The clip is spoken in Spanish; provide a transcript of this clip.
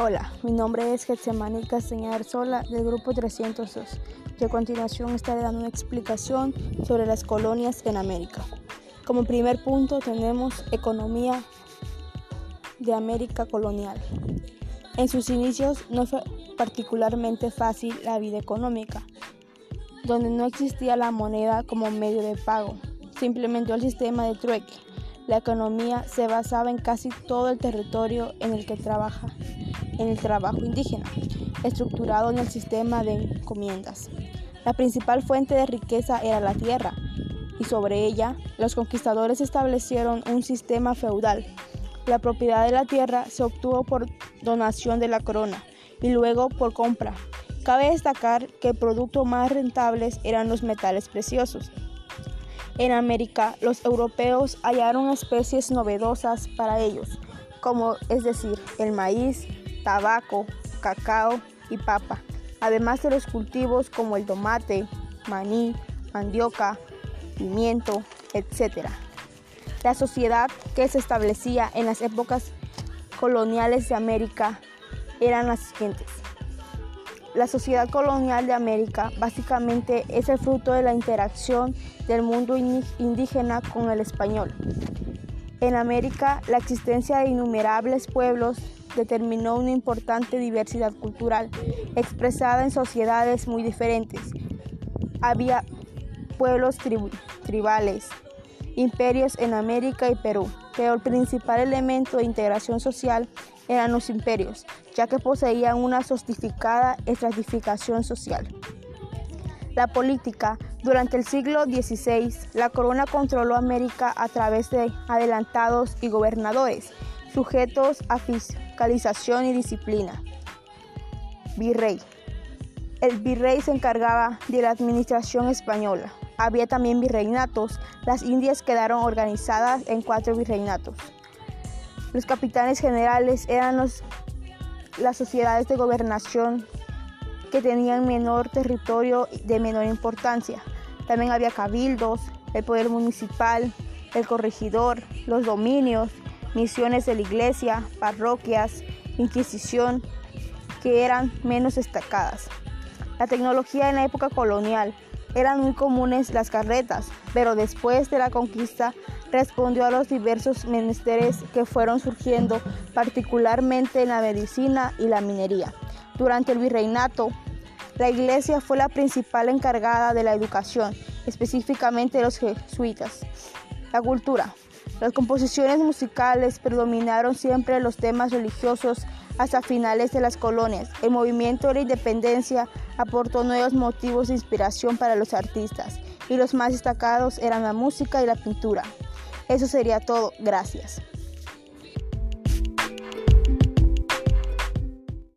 Hola, mi nombre es Getsemani Castañar Sola del grupo 302 y a continuación estaré dando una explicación sobre las colonias en América. Como primer punto tenemos economía de América colonial. En sus inicios no fue particularmente fácil la vida económica, donde no existía la moneda como medio de pago, se implementó el sistema de trueque. La economía se basaba en casi todo el territorio en el que trabaja en el trabajo indígena, estructurado en el sistema de encomiendas. La principal fuente de riqueza era la tierra, y sobre ella los conquistadores establecieron un sistema feudal. La propiedad de la tierra se obtuvo por donación de la corona y luego por compra. Cabe destacar que el producto más rentables eran los metales preciosos. En América, los europeos hallaron especies novedosas para ellos, como es decir, el maíz, tabaco, cacao y papa, además de los cultivos como el tomate, maní, mandioca, pimiento, etc. La sociedad que se establecía en las épocas coloniales de América eran las siguientes. La sociedad colonial de América básicamente es el fruto de la interacción del mundo indígena con el español. En América, la existencia de innumerables pueblos determinó una importante diversidad cultural expresada en sociedades muy diferentes. Había pueblos tribales, imperios en América y Perú, pero el principal elemento de integración social eran los imperios, ya que poseían una sofisticada estratificación social. La política. Durante el siglo XVI, la corona controló América a través de adelantados y gobernadores, sujetos a fiscalización y disciplina. Virrey. El virrey se encargaba de la administración española. Había también virreinatos. Las Indias quedaron organizadas en cuatro virreinatos. Los capitanes generales eran las sociedades de gobernación que tenían menor territorio de menor importancia. También había cabildos, el poder municipal, el corregidor, los dominios, misiones de la iglesia, parroquias, inquisición, que eran menos destacadas. La tecnología en la época colonial eran muy comunes las carretas, pero después de la conquista respondió a los diversos menesteres que fueron surgiendo, particularmente en la medicina y la minería. Durante el virreinato, la iglesia fue la principal encargada de la educación, específicamente los jesuitas. La cultura. Las composiciones musicales predominaron siempre los temas religiosos hasta finales de las colonias. El movimiento de la independencia aportó nuevos motivos de inspiración para los artistas y los más destacados eran la música y la pintura. Eso sería todo. Gracias.